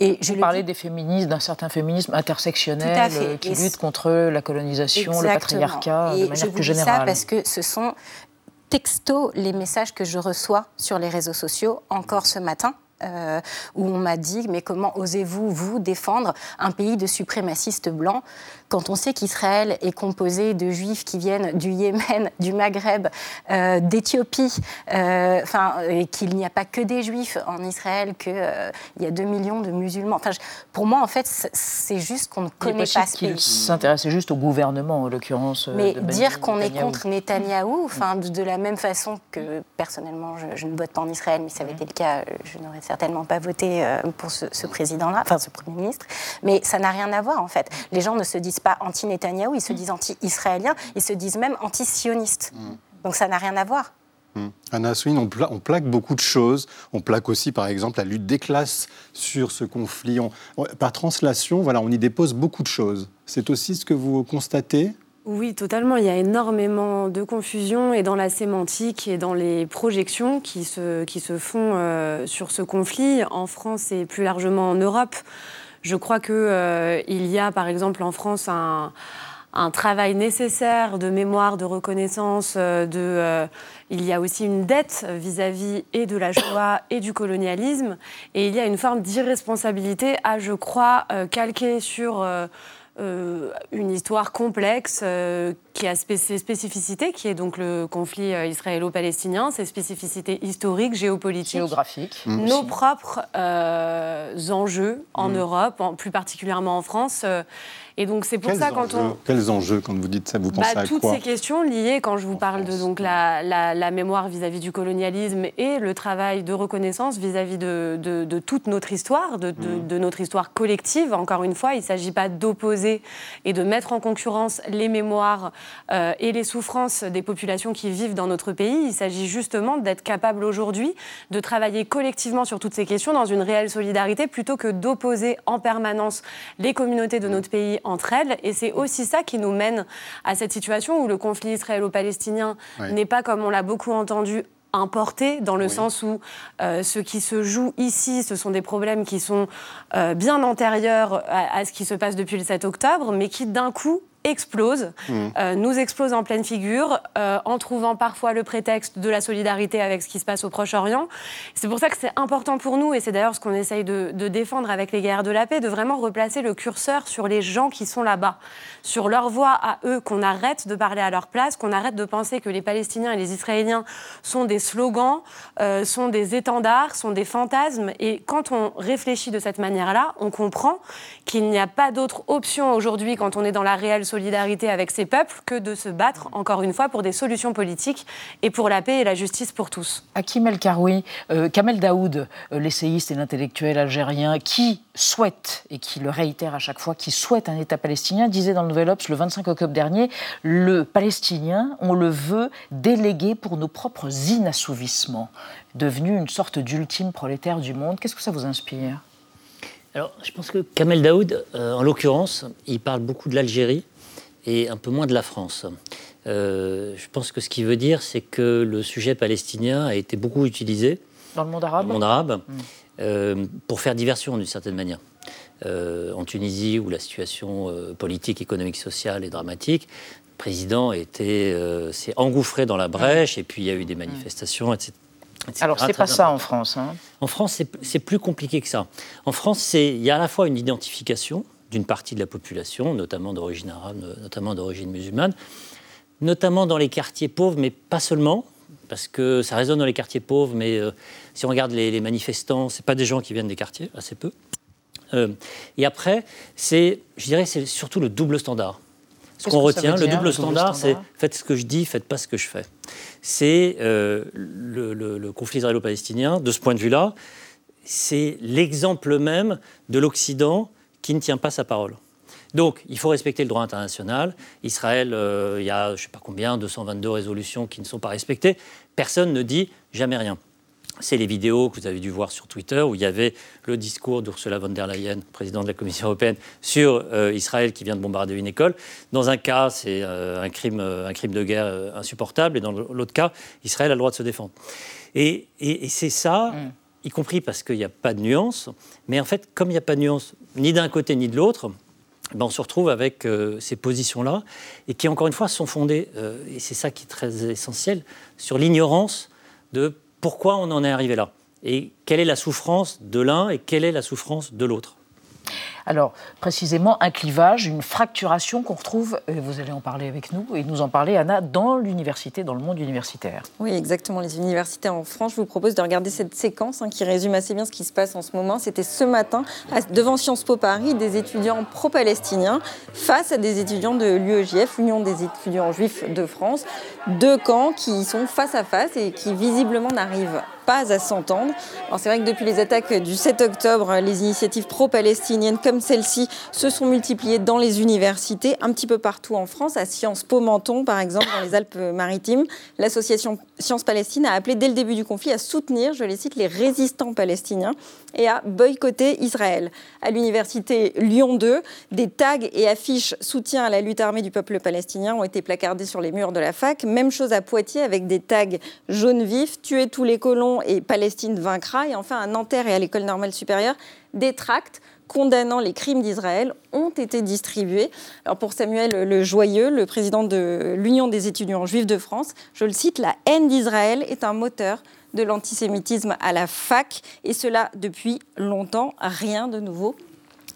Speaker 11: Et je
Speaker 1: Vous
Speaker 11: le
Speaker 1: parlez
Speaker 11: dis-
Speaker 1: des féministes, d'un certain féminisme intersectionnel euh, qui
Speaker 11: Et
Speaker 1: lutte contre la colonisation, le patriarcat
Speaker 11: Et
Speaker 1: de
Speaker 11: je
Speaker 1: manière
Speaker 11: vous
Speaker 1: plus
Speaker 11: dis ça
Speaker 1: générale.
Speaker 11: parce que ce sont texto les messages que je reçois sur les réseaux sociaux encore ce matin. Euh, où on m'a dit mais comment osez-vous vous défendre un pays de suprémacistes blancs? Quand on sait qu'Israël est composé de juifs qui viennent du Yémen, du Maghreb, euh, d'Éthiopie, euh, enfin et qu'il n'y a pas que des juifs en Israël, qu'il y a 2 millions de musulmans. Enfin, je- pour moi en fait c'est- juste qu'on ne connaît pas ce pays.
Speaker 1: s'intéressait juste au gouvernement, en l'occurrence. euh,
Speaker 11: Mais
Speaker 1: de
Speaker 11: dire qu'on est contre Netanyahou, enfin, de, de la même façon que personnellement, je, je ne vote pas en Israël, mais ça avait été le cas, euh, je n'aurais certainement pas voté euh, pour ce, ce président-là, enfin ce Premier ministre. Mais ça n'a rien à voir, en fait. Les gens ne se disent pas anti-Netanyahou, ils se disent anti-israéliens, ils se disent même anti-sionistes. Donc ça n'a rien à voir.
Speaker 7: Hmm. Anna Assouline, on, pla- on plaque beaucoup de choses. On plaque aussi, par exemple, la lutte des classes sur ce conflit. On- on- par translation, voilà, on y dépose beaucoup de choses. C'est aussi ce que vous constatez?
Speaker 12: Oui, totalement. Il y a énormément de confusion et dans la sémantique et dans les projections qui se, qui se font euh, sur ce conflit en France et plus largement en Europe. Je crois qu'il il y a, par exemple, en France, un, travail nécessaire de mémoire, de reconnaissance. euh, De, euh, il y a aussi une dette vis-à-vis et de la Shoah et du colonialisme. Et il y a une forme d'irresponsabilité à, je crois, euh, calquer sur... euh, une histoire complexe euh, qui a spé- ses spécificités, qui est donc le conflit euh, israélo-palestinien, ses spécificités historiques, géopolitiques,
Speaker 1: Géographiques.
Speaker 7: Mmh.
Speaker 12: nos propres euh, enjeux en
Speaker 1: Mm.
Speaker 12: Europe, en- plus particulièrement en France. Et donc c'est pour ça quand on...
Speaker 7: Quels enjeux quand vous dites ça Vous pensez
Speaker 12: bah,
Speaker 7: à
Speaker 12: toutes
Speaker 7: quoi
Speaker 12: ces questions liées, quand je vous parle de donc, la, la, mémoire vis-à-vis du colonialisme et le travail de reconnaissance vis-à-vis de, de, de, toute notre histoire, de, mm. de, notre histoire collective. Encore une fois, il ne s'agit pas d'opposer et de mettre en concurrence les mémoires euh, et les souffrances des populations qui vivent dans notre pays. Il s'agit justement d'être capable aujourd'hui de travailler collectivement sur toutes ces questions dans une réelle solidarité plutôt que d'opposer en permanence les communautés de notre pays entre elles. Et c'est aussi ça qui nous mène à cette situation où le conflit israélo-palestinien n'est pas, comme on l'a beaucoup entendu, importé, dans le sens où euh, ce qui se joue ici, ce sont des problèmes qui sont euh, bien antérieurs à, ce qui se passe depuis le 7 octobre, mais qui d'un coup explose, mmh. euh, nous explose en pleine figure, euh, en trouvant parfois le prétexte de la solidarité avec ce qui se passe au Proche-Orient. C'est pour ça que c'est important pour nous, et c'est d'ailleurs ce qu'on essaye de, défendre avec les guerres de la paix, de vraiment replacer le curseur sur les gens qui sont là-bas, sur leur voix à eux, qu'on arrête de parler à leur place, qu'on arrête de penser que les Palestiniens et les Israéliens sont des slogans, euh, sont des étendards, sont des fantasmes. Et quand on réfléchit de cette manière-là, on comprend qu'il n'y a pas d'autre option aujourd'hui quand on est dans la réelle solidarité avec ces peuples que de se battre, encore une fois, pour des solutions politiques et pour la paix et la justice pour tous.
Speaker 1: Hakim El Karoui, euh, Kamel Daoud, euh, l'essayiste et l'intellectuel algérien, qui souhaite, et qui le réitère à chaque fois, qui souhaite un État palestinien, disait dans le Nouvel Obs le 25 octobre dernier, le palestinien, on le veut délégué pour nos propres inassouvissements, devenu une sorte d'ultime prolétaire du monde. Qu'est-ce que ça vous inspire?
Speaker 13: Alors, je pense que Kamel Daoud, euh, en l'occurrence, il parle beaucoup de l'Algérie, et un peu moins de la France. Euh, je pense que ce qu'il veut dire, c'est que le sujet palestinien a été beaucoup utilisé
Speaker 1: dans le monde arabe,
Speaker 13: monde arabe hmm. euh, pour faire diversion d'une certaine manière. Euh, en Tunisie, où la situation politique, économique, sociale est dramatique, le président s'est engouffré dans la brèche, et puis il y a eu des hmm. manifestations, etc.
Speaker 1: Alors, c'est pas ça en France. Hein.
Speaker 13: En France, c'est plus compliqué que ça. En France, il y a à la fois une identification, d'une partie de la population, notamment d'origine arabe, notamment d'origine musulmane, notamment dans les quartiers pauvres, mais pas seulement, parce que ça résonne dans les quartiers pauvres, mais euh, si on regarde les, manifestants, ce pas des gens qui viennent des quartiers, assez peu. Euh, et après, c'est, je dirais, c'est surtout le double standard. Ce qu'on retient, le double standard, c'est faites ce que je dis, faites pas ce que je fais. C'est euh, le, le, conflit israélo-palestinien, de ce point de vue-là, c'est l'exemple même de l'Occident qui ne tient pas sa parole. Donc, il faut respecter le droit international. Israël, euh, il y a, je ne sais pas combien, 222 résolutions qui ne sont pas respectées. Personne ne dit jamais rien. C'est les vidéos que vous avez dû voir sur Twitter où il y avait le discours d'Ursula von der Leyen, présidente de la Commission européenne, sur euh, Israël qui vient de bombarder une école. Dans un cas, c'est euh, un, crime, un crime de guerre insupportable, et dans l'autre cas, Israël a le droit de se défendre. Et, c'est ça. Mm y compris parce qu'il n'y a pas de nuance. Mais en fait, comme il n'y a pas de nuance ni d'un côté ni de l'autre, ben on se retrouve avec euh, ces positions-là, et qui, encore une fois, sont fondées, euh, et c'est ça qui est très essentiel, sur l'ignorance de pourquoi on en est arrivé là, et quelle est la souffrance de l'un et quelle est la souffrance de l'autre.
Speaker 1: Alors, précisément, un clivage, une fracturation qu'on retrouve, et vous allez en parler avec nous, et nous en parler, Anna, dans l'université, dans le monde universitaire.
Speaker 8: Oui, exactement. Les universités en France, je vous propose de regarder cette séquence hein, qui résume assez bien ce qui se passe en ce moment. C'était ce matin, devant Sciences Po Paris, des étudiants pro-palestiniens face à des étudiants de l'UEJF, l'Union des étudiants juifs de France. Deux camps qui sont face à face et qui visiblement n'arrivent pas à s'entendre. Alors c'est vrai que depuis les attaques du 7 octobre, les initiatives pro-palestiniennes comme celle-ci se sont multipliées dans les universités, un petit peu partout en France, à Sciences Po Menton par exemple, dans les Alpes-Maritimes. L'association Sciences Palestine a appelé dès le début du conflit à soutenir, je les cite, les résistants palestiniens et à boycotter Israël. À l'université Lyon 2, des tags et affiches soutien à la lutte armée du peuple palestinien ont été placardés sur les murs de la fac. Même chose à Poitiers avec des tags jaune vif, tuer tous les colons et Palestine vaincra. Et enfin à Nanterre et à l'école normale supérieure, des tracts condamnant les crimes d'Israël ont été distribués. Alors pour Samuel Le Joyeux, le président de l'Union des étudiants juifs de France, je le cite, la haine d'Israël est un moteur de l'antisémitisme à la fac, et cela depuis longtemps, rien de nouveau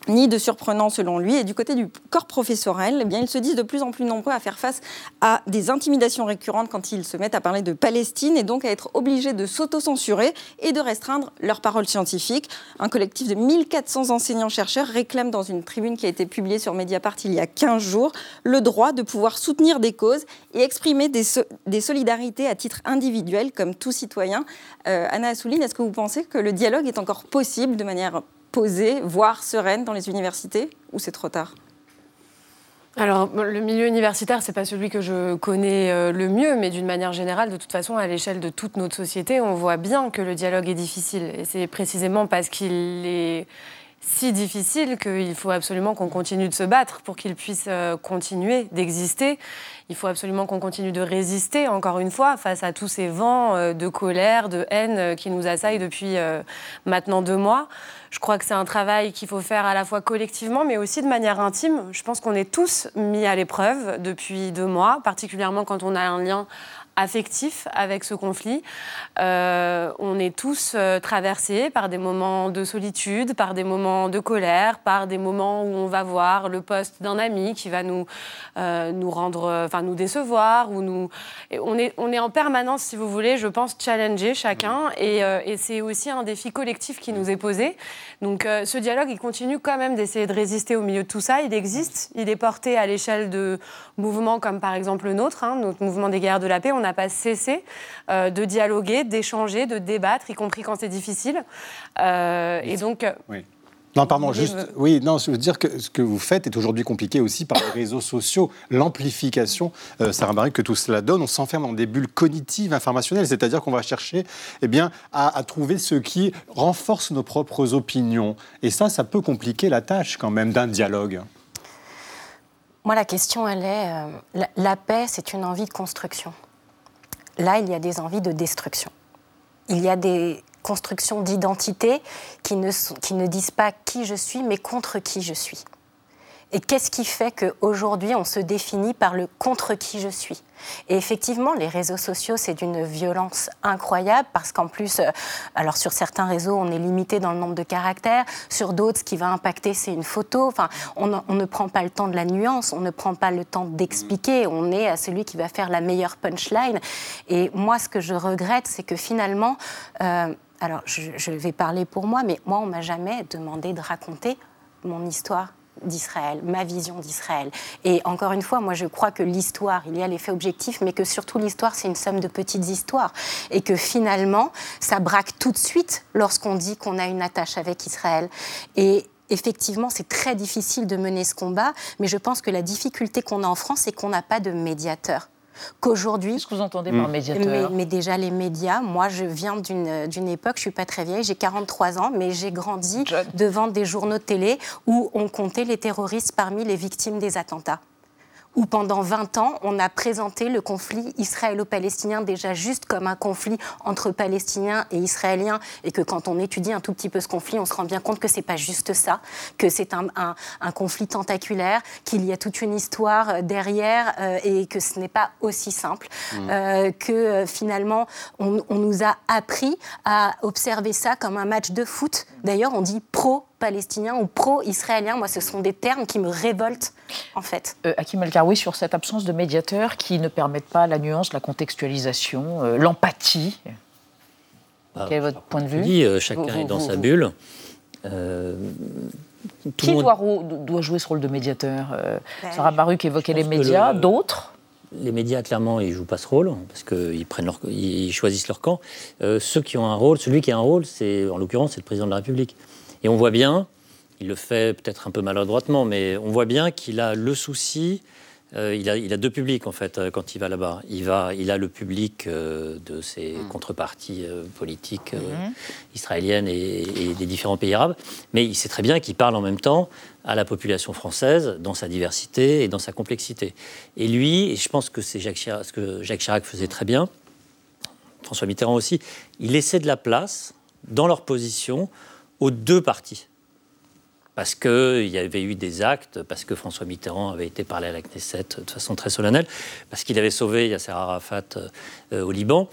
Speaker 8: ni de surprenant selon lui. Et du côté du corps professorel, eh bien, ils se disent de plus en plus nombreux à faire face à des intimidations récurrentes quand ils se mettent à parler de Palestine et donc à être obligés de s'auto-censurer et de restreindre leurs paroles scientifiques. Un collectif de 1400 enseignants-chercheurs réclame dans une tribune qui a été publiée sur Mediapart il y a 15 jours le droit de pouvoir soutenir des causes et exprimer des, solidarités à titre individuel comme tout citoyen. Euh, Anna Assouline, est-ce que vous pensez que le dialogue est encore possible de manière posée, voire sereine dans les universités, ou c'est trop tard?
Speaker 12: Alors, le milieu universitaire, c'est pas celui que je connais euh, le mieux, mais d'une manière générale, de toute façon, à l'échelle de toute notre société, on voit bien que le dialogue est difficile. Et c'est précisément parce qu'il est si difficile qu'il faut absolument qu'on continue de se battre pour qu'il puisse euh, continuer d'exister. Il faut absolument qu'on continue de résister, encore une fois, face à tous ces vents euh, de colère, de haine qui nous assaillent depuis maintenant deux mois. Je crois que c'est un travail qu'il faut faire à la fois collectivement, mais aussi de manière intime. Je pense qu'on est tous mis à l'épreuve depuis deux mois, particulièrement quand on a un lien affectif avec ce conflit. Euh, on est tous euh, traversés par des moments de solitude, par des moments de colère, par des moments où on va voir le poste d'un ami qui va nous, euh, nous rendre, enfin nous décevoir, ou nous. on est, on est en permanence, si vous voulez, je pense, challenger chacun, et, et c'est aussi un défi collectif qui nous est posé. Donc ce dialogue, il continue quand même d'essayer de résister au milieu de tout ça. Il existe, il est porté à l'échelle de mouvements comme par exemple le nôtre, hein, notre mouvement des guerres de la paix. On n'a pas cessé euh, de dialoguer, d'échanger, de débattre, y compris quand c'est difficile. Euh, et donc. Euh,
Speaker 7: oui. Non, pardon, juste. Oui, non, je veux dire que ce que vous faites est aujourd'hui compliqué aussi par les réseaux sociaux, l'amplification, Sarah Marie, que tout cela donne. On s'enferme dans des bulles cognitives, informationnelles, c'est-à-dire qu'on va chercher eh bien, à, à, trouver ce qui renforce nos propres opinions. Et ça, ça peut compliquer la tâche quand même d'un dialogue.
Speaker 11: Moi, la question, elle est, la, la paix, c'est une envie de construction. Là, il y a des envies de destruction. Il y a des constructions d'identité qui ne, disent pas qui je suis, mais contre qui je suis. Et qu'est-ce qui fait qu'aujourd'hui, on se définit par le contre qui je suis? Et effectivement, les réseaux sociaux, c'est d'une violence incroyable parce qu'en plus, euh, alors sur certains réseaux, on est limité dans le nombre de caractères. Sur d'autres, ce qui va impacter, c'est une photo. Enfin, on, ne prend pas le temps de la nuance, on ne prend pas le temps d'expliquer. On est à celui qui va faire la meilleure punchline. Et moi, ce que je regrette, c'est que finalement, euh, alors je, je vais parler pour moi, mais moi, on m'a jamais demandé de raconter mon histoire d'Israël, ma vision d'Israël. Et encore une fois, moi je crois que l'histoire, il y a l'effet objectif, mais que surtout l'histoire, c'est une somme de petites histoires. Et que finalement, ça braque tout de suite lorsqu'on dit qu'on a une attache avec Israël. Et effectivement, c'est très difficile de mener ce combat, mais je pense que la difficulté qu'on a en France, c'est qu'on n'a pas de médiateur qu'aujourd'hui.
Speaker 1: Qu'est-ce que vous entendez par hmm. médiateur
Speaker 11: mais, déjà, les médias, moi, je viens d'une époque, je ne suis pas très vieille, j'ai 43 ans, mais j'ai grandi devant des journaux de télé où on comptait les terroristes parmi les victimes des attentats où pendant 20 ans, on a présenté le conflit israélo-palestinien déjà juste comme un conflit entre Palestiniens et Israéliens, et que quand on étudie un tout petit peu ce conflit, on se rend bien compte que c'est pas juste ça, que c'est un, un, conflit tentaculaire, qu'il y a toute une histoire euh, derrière, euh, et que ce n'est pas aussi simple, mmh. euh, que finalement, on, on nous a appris à observer ça comme un match de foot. D'ailleurs, on dit pro palestinien ou pro-israélien. Moi, ce sont des termes qui me révoltent, en fait.
Speaker 1: Euh, Hakim El sur cette absence de médiateurs qui ne permettent pas la nuance, la contextualisation, euh, l'empathie.
Speaker 13: Bah, Quel est votre point de vue dit, euh, Chacun est dans sa bulle.
Speaker 1: Euh, qui doit, doit, jouer ce rôle de médiateur? Ben, Sarah Baruch évoquait les médias, d'autres?
Speaker 13: Les médias, clairement, ils jouent pas ce rôle parce qu'ils prennent leur, ils choisissent leur camp. ceux qui ont un rôle, celui qui a un rôle, c'est en l'occurrence, c'est le président de la République. Et on voit bien, il le fait peut-être un peu maladroitement, mais on voit bien qu'il a le souci. Euh, il, a, il, a, deux publics en fait euh, quand il va là-bas. Il, va, il a le public euh, de ses mm. contreparties politiques mm-hmm. israéliennes et, des différents pays arabes, mais il sait très bien qu'il parle en même temps à la population française dans sa diversité et dans sa complexité. Et lui, et je pense que c'est Jacques ce que Jacques Chirac faisait très bien, François Mitterrand aussi, il laissait de la place dans leur position aux deux parties. Parce qu'il y avait eu des actes, parce que François Mitterrand avait été parlé à la Knesset de façon très solennelle, parce qu'il avait sauvé Yasser Arafat euh, au Liban,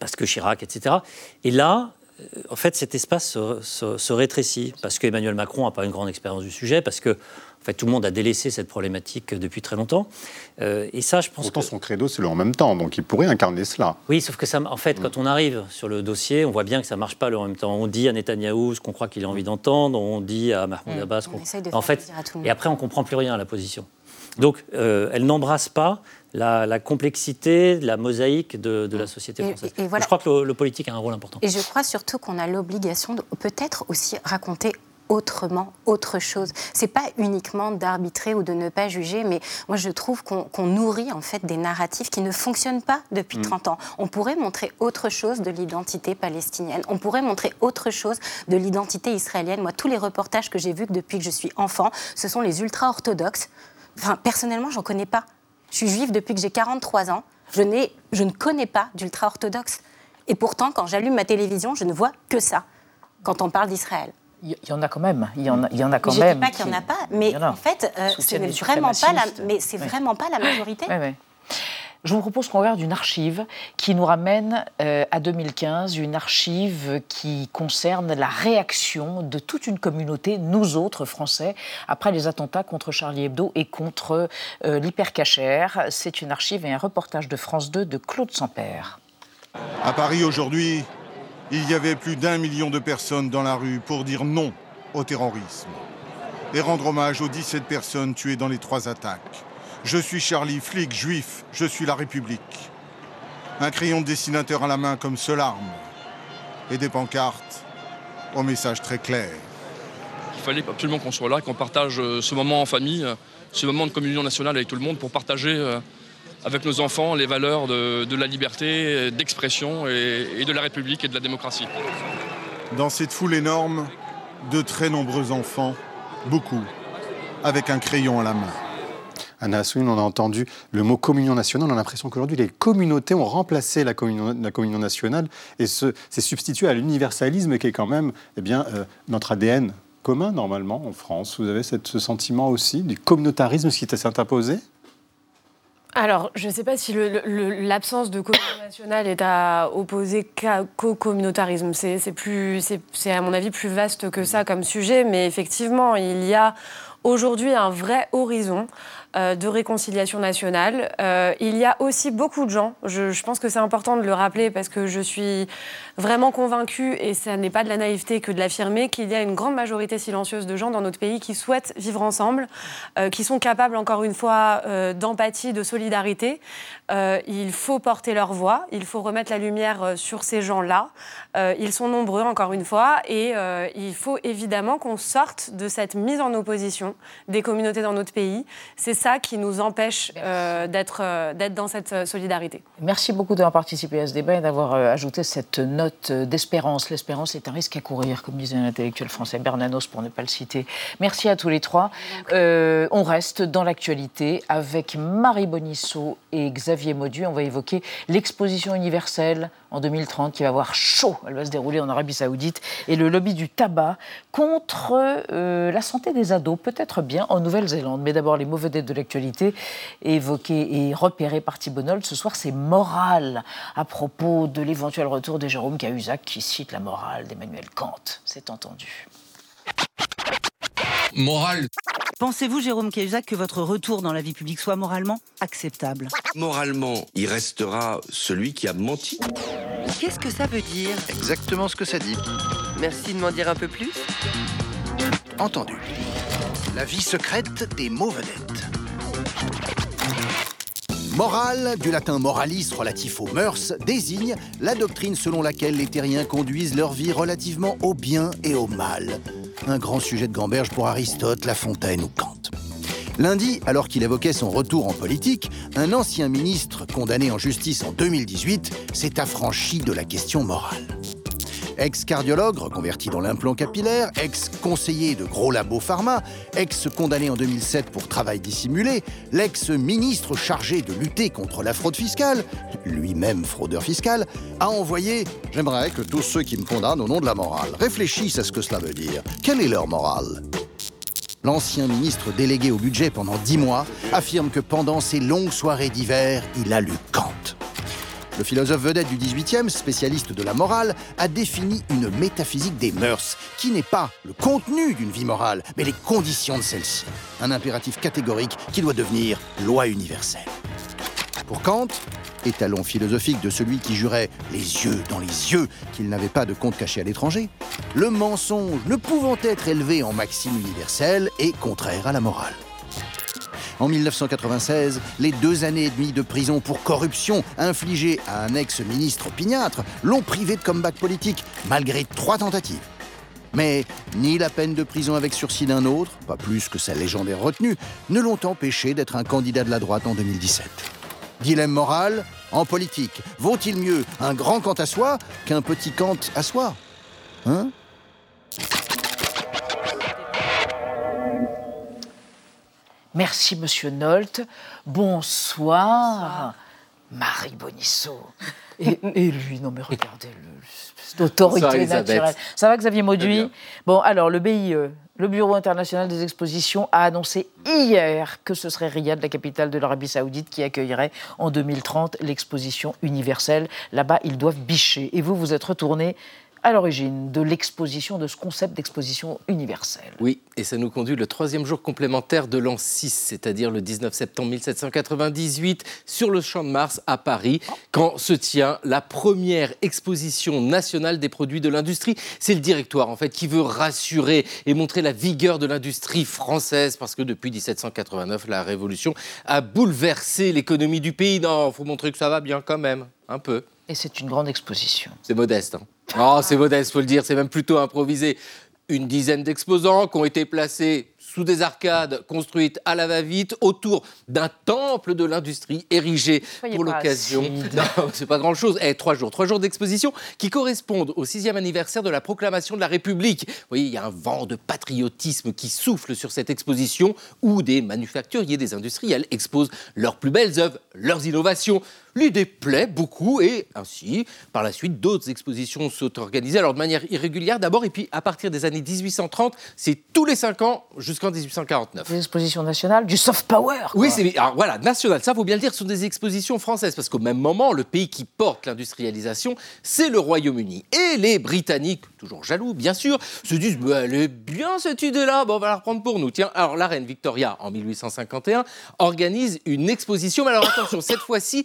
Speaker 13: parce que Chirac, etc. Et là, en fait, cet espace se, rétrécit parce qu'Emmanuel Macron n'a pas une grande expérience du sujet, parce que en fait, tout le monde a délaissé cette problématique depuis très longtemps.
Speaker 7: Euh, et ça, je pense Pourtant, son credo, c'est le en même temps, donc il pourrait incarner cela.
Speaker 13: Oui, sauf que ça, en fait, quand on arrive sur le dossier, on voit bien que ça ne marche pas le en même temps. On dit à Netanyahou ce qu'on croit qu'il a envie d'entendre, on dit à Mahmoud mm. Abbas...
Speaker 11: qu'on... en fait,
Speaker 13: et après, on comprend plus rien à la position. Donc, euh, elle n'embrasse pas la, complexité, la mosaïque de, la société française. Je crois que le, politique a un rôle important.
Speaker 11: Et je crois surtout qu'on a l'obligation de peut-être aussi raconter autrement, autre chose. C'est pas uniquement d'arbitrer ou de ne pas juger, mais moi je trouve qu'on nourrit en fait des narratifs qui ne fonctionnent pas depuis 30 mm. ans. On pourrait montrer autre chose de l'identité palestinienne. On pourrait montrer autre chose de l'identité israélienne. Moi, tous les reportages que j'ai vus depuis que je suis enfant, ce sont les ultra-orthodoxes. Enfin, personnellement, j'en connais pas. Je suis juive depuis que j'ai 43 ans. Je, je ne connais pas d'ultra-orthodoxes. Et pourtant, quand j'allume ma télévision, je ne vois que ça quand on parle d'Israël.
Speaker 1: Il y en a quand même. Il y en a, il y en a quand
Speaker 11: je
Speaker 1: même.
Speaker 11: Je ne dis pas qu'il n'y en a pas, mais en, fait, euh, c'est vraiment pas la, mais c'est vraiment pas la majorité.
Speaker 1: Je vous propose qu'on regarde une archive qui nous ramène euh, à 2015, une archive qui concerne la réaction de toute une communauté, nous autres Français, après les attentats contre Charlie Hebdo et contre euh, l'hypercachère. C'est une archive et un reportage de France 2 de Claude Sampère.
Speaker 14: À Paris aujourd'hui, il y avait plus d'un million de personnes dans la rue pour dire non au terrorisme et rendre hommage aux 17 personnes tuées dans les trois attaques. Je suis Charlie, flic, juif, je suis la République. Un crayon de dessinateur à la main comme seule arme et des pancartes au message très clair.
Speaker 15: Il fallait absolument qu'on soit là, qu'on partage euh, ce moment en famille, euh, ce moment de communion nationale avec tout le monde pour partager euh, avec nos enfants les valeurs de, la liberté, d'expression et, de la République et de la démocratie.
Speaker 14: Dans cette foule énorme, de très nombreux enfants, beaucoup, avec un crayon à la main.
Speaker 7: Anna Assouline, on a entendu le mot communion nationale. On a l'impression qu'aujourd'hui, les communautés ont remplacé la communion, la communion nationale et s'est substitué à l'universalisme qui est quand même eh bien, euh, notre ADN commun, normalement, en France. Vous avez ce sentiment aussi du communautarisme qui s'est imposé?
Speaker 12: Alors, je ne sais pas si l'absence de communauté nationale est à opposer qu'au communautarisme. C'est plus, c'est à mon avis plus vaste que ça comme sujet, mais effectivement, il y a aujourd'hui un vrai horizon euh, de réconciliation nationale. Euh, il y a aussi beaucoup de gens, je, je pense que c'est important de le rappeler parce que je suis vraiment convaincue, et ça n'est pas de la naïveté que de l'affirmer, qu'il y a une grande majorité silencieuse de gens dans notre pays qui souhaitent vivre ensemble, euh, qui sont capables, encore une fois, euh, d'empathie, de solidarité. Euh, il faut porter leur voix, il faut remettre la lumière sur ces gens-là. ils sont nombreux, encore une fois, et il faut évidemment qu'on sorte de cette mise en opposition des communautés dans notre pays. C'est ça qui nous empêche d'être dans cette solidarité.
Speaker 1: Merci beaucoup d'avoir participé à ce débat et d'avoir ajouté cette note d'espérance. L'espérance est un risque à courir, comme disait un intellectuel français, Bernanos pour ne pas le citer. Merci à tous les trois. Euh, on reste dans l'actualité avec Marie Bonisseau et Xavier Maudu. On va évoquer l'exposition universelle en 2030 qui va avoir chaud. Elle va se dérouler en Arabie Saoudite. Et le lobby du tabac contre euh, la santé des ados, peut-être bien en Nouvelle-Zélande. Mais d'abord, les mauvais dettes de l'actualité évoquées et repérées par Thibault Ce soir, c'est moral à propos de l'éventuel retour de Jérôme Cahuzac qui cite la morale d'Emmanuel Kant. C'est entendu.
Speaker 16: Morale.
Speaker 17: Pensez-vous, Jérôme Cahuzac, que votre retour dans la vie publique soit moralement acceptable?
Speaker 16: Moralement, il restera celui qui a menti.
Speaker 17: Qu'est-ce que ça veut dire?
Speaker 18: Exactement ce que ça dit.
Speaker 17: Merci de m'en dire un peu plus.
Speaker 18: Entendu. La vie secrète des mots vedettes. Morale, du latin moralis relatif aux mœurs, désigne la doctrine selon laquelle les terriens conduisent leur vie relativement au bien et au mal. Un grand sujet de gamberge pour Aristote, La Fontaine ou Kant. Lundi, alors qu'il évoquait son retour en politique, un ancien ministre condamné en justice en 2018 s'est affranchi de la question morale ex-cardiologue reconverti dans l'implant capillaire, ex-conseiller de gros labos pharma, ex-condamné en 2007 pour travail dissimulé, l'ex-ministre chargé de lutter contre la fraude fiscale, lui-même fraudeur fiscal, a envoyé J'aimerais que tous ceux qui me condamnent au nom de la morale réfléchissent à ce que cela veut dire. Quelle est leur morale? L'ancien ministre délégué au budget pendant dix mois affirme que pendant ces longues soirées d'hiver, il a lu Kant. Le philosophe vedette du XVIIIe, spécialiste de la morale, a défini une métaphysique des mœurs, qui n'est pas le contenu d'une vie morale, mais les conditions de celle-ci. Un impératif catégorique qui doit devenir loi universelle. Pour Kant, étalon philosophique de celui qui jurait les yeux dans les yeux qu'il n'avait pas de compte caché à l'étranger, le mensonge ne pouvant être élevé en maxime universelle est contraire à la morale. En 1996, les deux années et demie de prison pour corruption infligées à un ex-ministre opiniâtre l'ont privé de comeback politique, malgré trois tentatives. Mais ni la peine de prison avec sursis d'un autre, pas plus que sa légendaire retenue, ne l'ont empêché d'être un candidat de la droite en 2017. Dilemme moral, en politique, vaut-il mieux un grand Kant à soi qu'un petit Kant à soi? Hein?
Speaker 1: Merci, monsieur Nolte. Bonsoir, Marie Bonisseau. Et, et lui, non mais regardez le, cette autorité naturelle. Ça va, Xavier Mauduit. Bon, alors, le BIE, le Bureau international des expositions, a annoncé hier que ce serait Riyad, la capitale de l'Arabie Saoudite, qui accueillerait en 2030 l'exposition universelle. Là-bas, ils doivent bicher. Et vous, vous êtes retourné à l'origine de l'exposition, de ce concept d'exposition universelle.
Speaker 19: Oui, et ça nous conduit le troisième jour complémentaire de l'an 6, c'est-à-dire le 19 septembre 1798, sur le Champ de Mars à Paris, quand se tient la première exposition nationale des produits de l'industrie. C'est le directoire, en fait, qui veut rassurer et montrer la vigueur de l'industrie française, parce que depuis 1789, la Révolution a bouleversé l'économie du pays. Non, il faut montrer que ça va bien quand même, un peu.
Speaker 1: Et c'est une grande exposition.
Speaker 19: C'est modeste. Hein. Oh, c'est modeste, faut le dire. C'est même plutôt improvisé. Une dizaine d'exposants qui ont été placés sous des arcades construites à la va-vite autour d'un temple de l'industrie érigé
Speaker 1: Soyez
Speaker 19: pour l'occasion. c'est pas grand-chose. Eh, trois jours, trois jours d'exposition qui correspondent au sixième anniversaire de la proclamation de la République. Vous voyez, il y a un vent de patriotisme qui souffle sur cette exposition où des manufacturiers, des industriels exposent leurs plus belles œuvres, leurs innovations. L'idée plaît beaucoup et ainsi, par la suite, d'autres expositions sont organisées, alors de manière irrégulière d'abord, et puis à partir des années 1830, c'est tous les cinq ans jusqu'en 1849.
Speaker 1: Des expositions nationales, du soft power. quoi.
Speaker 19: Oui, c'est alors voilà, national, ça faut bien le dire, ce sont des expositions françaises parce qu'au même moment, le pays qui porte l'industrialisation, c'est le Royaume-Uni. Et les Britanniques, toujours jaloux bien sûr, se disent bah, elle est bien cette idée-là, bon, on va la reprendre pour nous. Tiens, alors la reine Victoria en 1851 organise une exposition, mais alors attention, cette fois-ci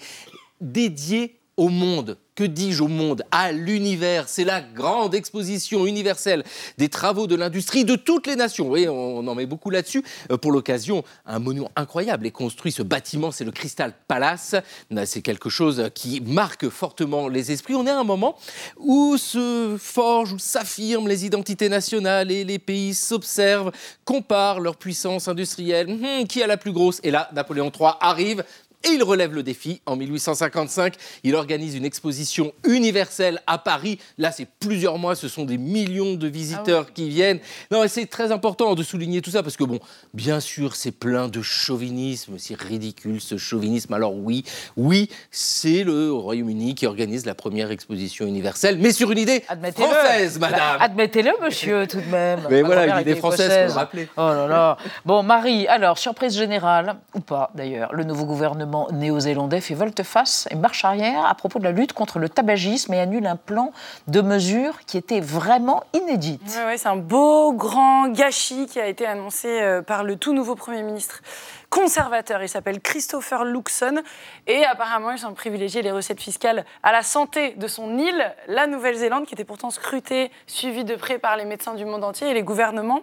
Speaker 19: dédiée au monde. Que dis-je au monde? À l'univers. C'est la grande exposition universelle des travaux de l'industrie de toutes les nations. Oui, on en met beaucoup là-dessus. Euh, Pour l'occasion, un monument incroyable est construit. Ce bâtiment, c'est le Crystal Palace. Là, C'est quelque chose qui marque fortement les esprits. On est à un moment où se forgent, où s'affirment les identités nationales et les pays s'observent, comparent leur puissance industrielle. Hum, qui a la plus grosse? Et là, Napoléon III arrive. Et il relève le défi. En 1855, il organise une exposition universelle à Paris. Là, c'est plusieurs mois, ce sont des millions de visiteurs qui viennent. Non, et c'est très important de souligner tout ça parce que, bon, bien sûr, c'est plein de chauvinisme, c'est ridicule ce chauvinisme. Alors oui, oui, c'est le Royaume-Uni qui organise la première exposition universelle, mais sur une idée française, madame.
Speaker 1: Bah, Admettez-le, monsieur, tout de même.
Speaker 19: Mais
Speaker 1: Ma
Speaker 19: voilà,
Speaker 1: grand-mère
Speaker 19: une idée
Speaker 1: était
Speaker 19: française, faut le rappeler.
Speaker 1: Oh là là. Bon, Marie, alors, surprise générale, ou pas d'ailleurs, le nouveau gouvernement néo-zélandais fait volte-face et marche arrière à propos de la lutte contre le tabagisme et annule un plan de mesures qui était vraiment inédit.
Speaker 4: Ouais, ouais, c'est un beau grand gâchis qui a été annoncé euh, par le tout nouveau Premier ministre conservateur. Il s'appelle Christopher Luxon et apparemment ils sont privilégiés les recettes fiscales à la santé de son île, la Nouvelle-Zélande, qui était pourtant scrutée, suivie de près par les médecins du monde entier et les gouvernements.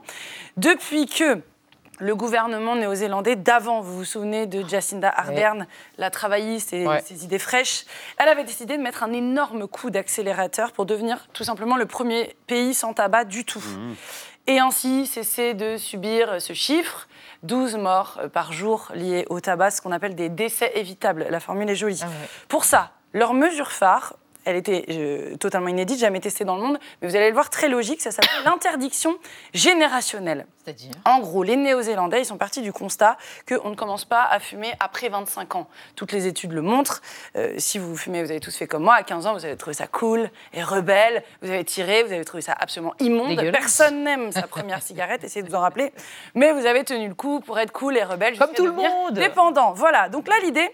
Speaker 4: Depuis que le gouvernement néo-zélandais d'avant, vous vous souvenez de Jacinda Ardern, la travailliste et
Speaker 1: Ouais.
Speaker 4: ses idées fraîches, elle avait décidé de mettre un énorme coup d'accélérateur pour devenir tout simplement le premier pays sans tabac du tout. Et ainsi cesser de subir ce chiffre. 12 morts euh, par jour liés au tabac, ce qu'on appelle des décès évitables. La formule est jolie. Pour ça, leur mesure phare, elle était euh, totalement inédite, jamais testée dans le monde, mais vous allez le voir très logique, ça s'appelle l'interdiction générationnelle.
Speaker 1: C'est-à-dire?
Speaker 4: En gros, les Néo-Zélandais, ils sont partis du constat qu'on ne commence pas à fumer après 25 ans. Toutes les études le montrent. Euh, si vous fumez, vous avez tous fait comme moi. À 15 ans, vous avez trouvé ça cool et rebelle. Vous avez tiré, vous avez trouvé ça absolument immonde. Personne n'aime sa première cigarette, essayez de vous en rappeler. Mais vous avez tenu le coup pour être cool et rebelle. Comme
Speaker 1: tout le monde.
Speaker 4: Dépendant. Voilà. Donc là, l'idée,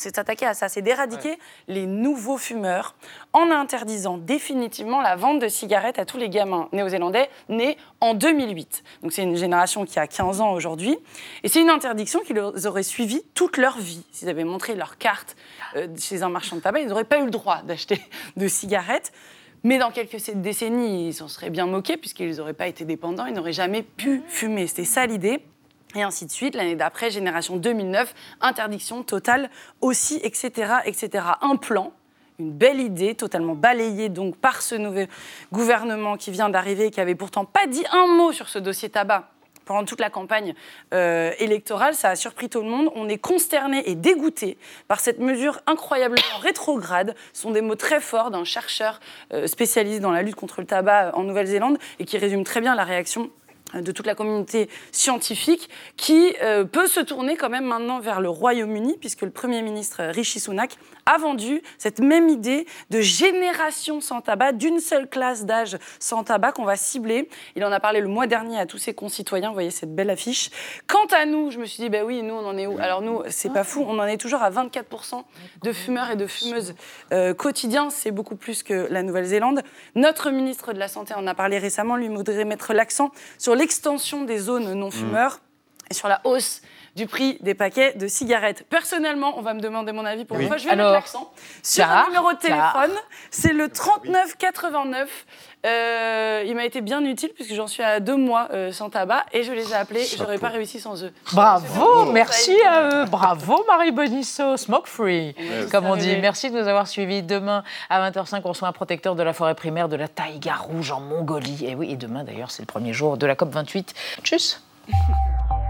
Speaker 4: c'est s'attaquer à ça, c'est d'éradiquer les nouveaux fumeurs en interdisant définitivement la vente de cigarettes à tous les gamins néo-zélandais nés en 2008. Donc c'est une génération qui a 15 ans aujourd'hui. Et c'est une interdiction qui les aurait suivi toute leur vie. S'ils avaient montré leur carte euh, chez un marchand de tabac, ils n'auraient pas eu le droit d'acheter de cigarettes. Mais dans quelques décennies, ils s'en seraient bien moqués puisqu'ils n'auraient pas été dépendants, ils n'auraient jamais pu fumer. C'était ça l'idée. Et ainsi de suite. L'année d'après, génération 2009, interdiction totale aussi, etc., etc. Un plan, une belle idée, totalement balayée donc par ce nouveau gouvernement qui vient d'arriver et qui avait pourtant pas dit un mot sur ce dossier tabac pendant toute la campagne euh, électorale. Ça a surpris tout le monde. On est consterné et dégoûté par cette mesure incroyablement rétrograde. Ce sont des mots très forts d'un chercheur euh, spécialisé dans la lutte contre le tabac en Nouvelle-Zélande et qui résume très bien la réaction de toute la communauté scientifique qui euh, peut se tourner quand même maintenant vers le Royaume-Uni, puisque le Premier ministre Rishi Sunak a vendu cette même idée de génération sans tabac, d'une seule classe d'âge sans tabac qu'on va cibler. Il en a parlé le mois dernier à tous ses concitoyens, vous voyez cette belle affiche. Quant à nous, je me suis dit, ben oui, nous on en est où? Alors nous, c'est pas fou, on en est toujours à 24% de fumeurs et de fumeuses euh, quotidiens, c'est beaucoup plus que la Nouvelle-Zélande. Notre ministre de la Santé en a parlé récemment, lui voudrait mettre l'accent sur l'extension des zones non-fumeurs et sur la hausse du prix des paquets de cigarettes. Personnellement, on va me demander mon avis pour une fois. Je vais
Speaker 1: Alors,
Speaker 4: mettre l'accent sur un numéro de téléphone. C'est le 3989. Euh, il m'a été bien utile puisque j'en suis à deux mois euh, sans tabac et je les ai appelés. et J'aurais pas réussi sans eux.
Speaker 1: Bravo, merci à eux. Bravo Marie Bonisso, smoke free, comme on dit. Merci de nous avoir suivis. Demain à 20h05, on reçoit un protecteur de la forêt primaire de la taïga rouge en Mongolie. Et oui, et demain d'ailleurs, c'est le premier jour de la COP 28. Tchuss.